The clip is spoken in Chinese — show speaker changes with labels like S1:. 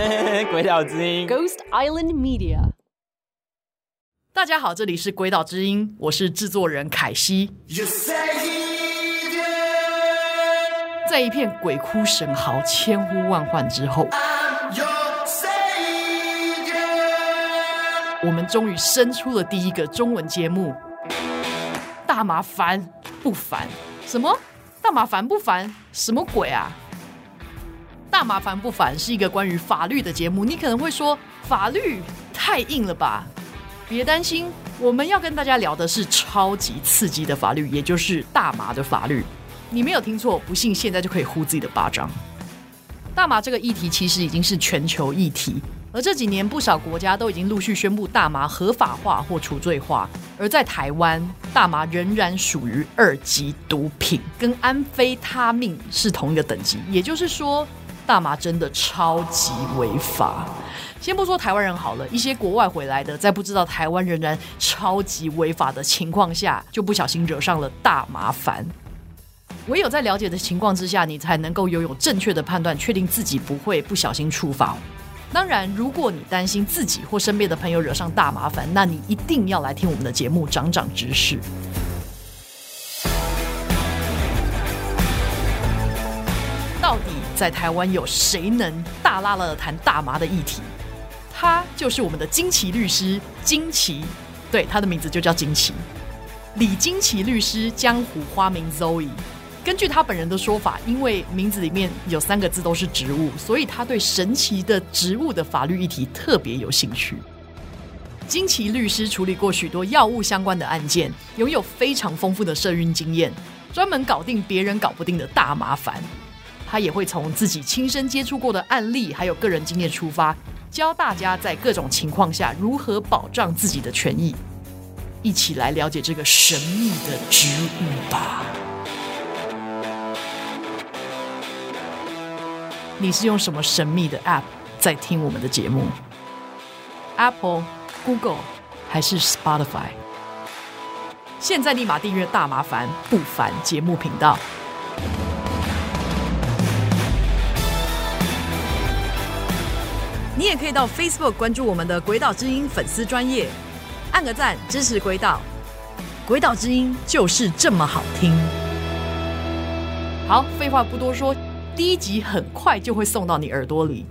S1: 鬼岛之音
S2: Ghost Island Media.
S3: 大家好，这里是鬼岛之音，我是制作人凯西。在一片鬼哭神嚎、千呼万唤之后，我们终于生出了第一个中文节目。大麻烦不烦？什么？大麻烦不烦？什么鬼啊？大麻烦不烦是一个关于法律的节目。你可能会说，法律太硬了吧？别担心，我们要跟大家聊的是超级刺激的法律，也就是大麻的法律。你没有听错，不信现在就可以呼自己的巴掌。大麻这个议题其实已经是全球议题，而这几年不少国家都已经陆续宣布大麻合法化或除罪化。而在台湾，大麻仍然属于二级毒品，跟安非他命是同一个等级。也就是说，大麻真的超级违法。先不说台湾人好了，一些国外回来的，在不知道台湾仍然超级违法的情况下，就不小心惹上了大麻烦。唯有在了解的情况之下，你才能够拥有正确的判断，确定自己不会不小心触法。当然，如果你担心自己或身边的朋友惹上大麻烦，那你一定要来听我们的节目，长长知识。在台湾有谁能大拉拉的谈大麻的议题？他就是我们的金奇律师金奇，对，他的名字就叫金奇。李金奇律师，江湖花名 Zoe。根据他本人的说法，因为名字里面有三个字都是植物，所以他对神奇的植物的法律议题特别有兴趣。金奇律师处理过许多药物相关的案件，拥有非常丰富的社运经验，专门搞定别人搞不定的大麻烦。他也会从自己亲身接触过的案例，还有个人经验出发，教大家在各种情况下如何保障自己的权益。一起来了解这个神秘的植物吧。你是用什么神秘的 App 在听我们的节目？Apple、Google 还是 Spotify？现在立马订阅大麻烦不烦节目频道。也可以到 Facebook 关注我们的鬼岛之音粉丝专业，按个赞支持鬼岛。鬼岛之音就是这么好听。好，废话不多说，第一集很快就会送到你耳朵里。